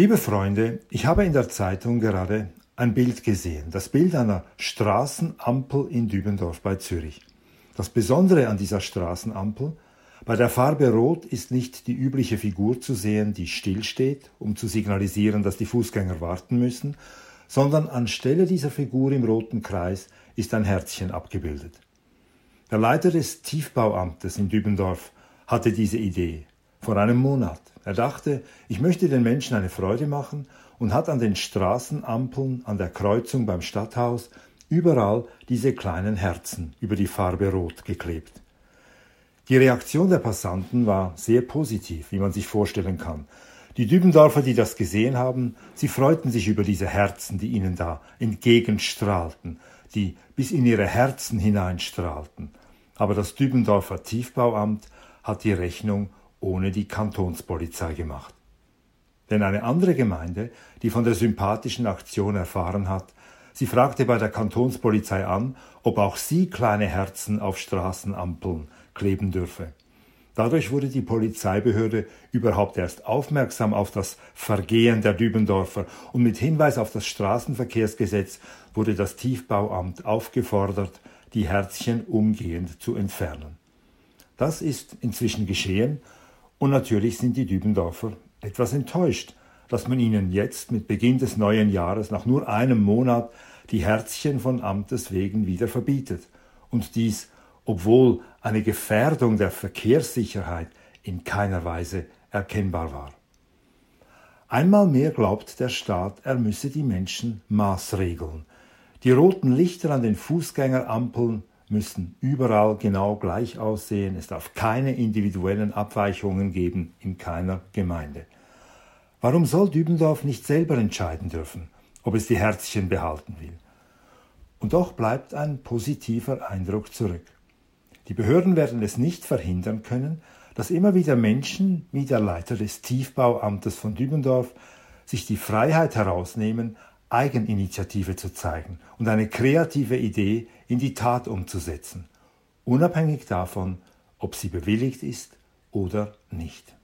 Liebe Freunde, ich habe in der Zeitung gerade ein Bild gesehen, das Bild einer Straßenampel in Dübendorf bei Zürich. Das Besondere an dieser Straßenampel, bei der Farbe Rot ist nicht die übliche Figur zu sehen, die stillsteht, um zu signalisieren, dass die Fußgänger warten müssen, sondern anstelle dieser Figur im roten Kreis ist ein Herzchen abgebildet. Der Leiter des Tiefbauamtes in Dübendorf hatte diese Idee vor einem Monat. Er dachte, ich möchte den Menschen eine Freude machen und hat an den Straßenampeln, an der Kreuzung beim Stadthaus überall diese kleinen Herzen über die Farbe Rot geklebt. Die Reaktion der Passanten war sehr positiv, wie man sich vorstellen kann. Die Dübendorfer, die das gesehen haben, sie freuten sich über diese Herzen, die ihnen da entgegenstrahlten, die bis in ihre Herzen hineinstrahlten. Aber das Dübendorfer Tiefbauamt hat die Rechnung ohne die Kantonspolizei gemacht. Denn eine andere Gemeinde, die von der sympathischen Aktion erfahren hat, sie fragte bei der Kantonspolizei an, ob auch sie kleine Herzen auf Straßenampeln kleben dürfe. Dadurch wurde die Polizeibehörde überhaupt erst aufmerksam auf das Vergehen der Dübendorfer und mit Hinweis auf das Straßenverkehrsgesetz wurde das Tiefbauamt aufgefordert, die Herzchen umgehend zu entfernen. Das ist inzwischen geschehen und natürlich sind die Dübendorfer etwas enttäuscht, dass man ihnen jetzt mit Beginn des neuen Jahres nach nur einem Monat die Herzchen von Amtes wegen wieder verbietet. Und dies, obwohl eine Gefährdung der Verkehrssicherheit in keiner Weise erkennbar war. Einmal mehr glaubt der Staat, er müsse die Menschen maßregeln. Die roten Lichter an den Fußgängerampeln müssen überall genau gleich aussehen. Es darf keine individuellen Abweichungen geben in keiner Gemeinde. Warum soll Dübendorf nicht selber entscheiden dürfen, ob es die Herzchen behalten will? Und doch bleibt ein positiver Eindruck zurück. Die Behörden werden es nicht verhindern können, dass immer wieder Menschen, wie der Leiter des Tiefbauamtes von Dübendorf, sich die Freiheit herausnehmen, Eigeninitiative zu zeigen und eine kreative Idee in die Tat umzusetzen, unabhängig davon, ob sie bewilligt ist oder nicht.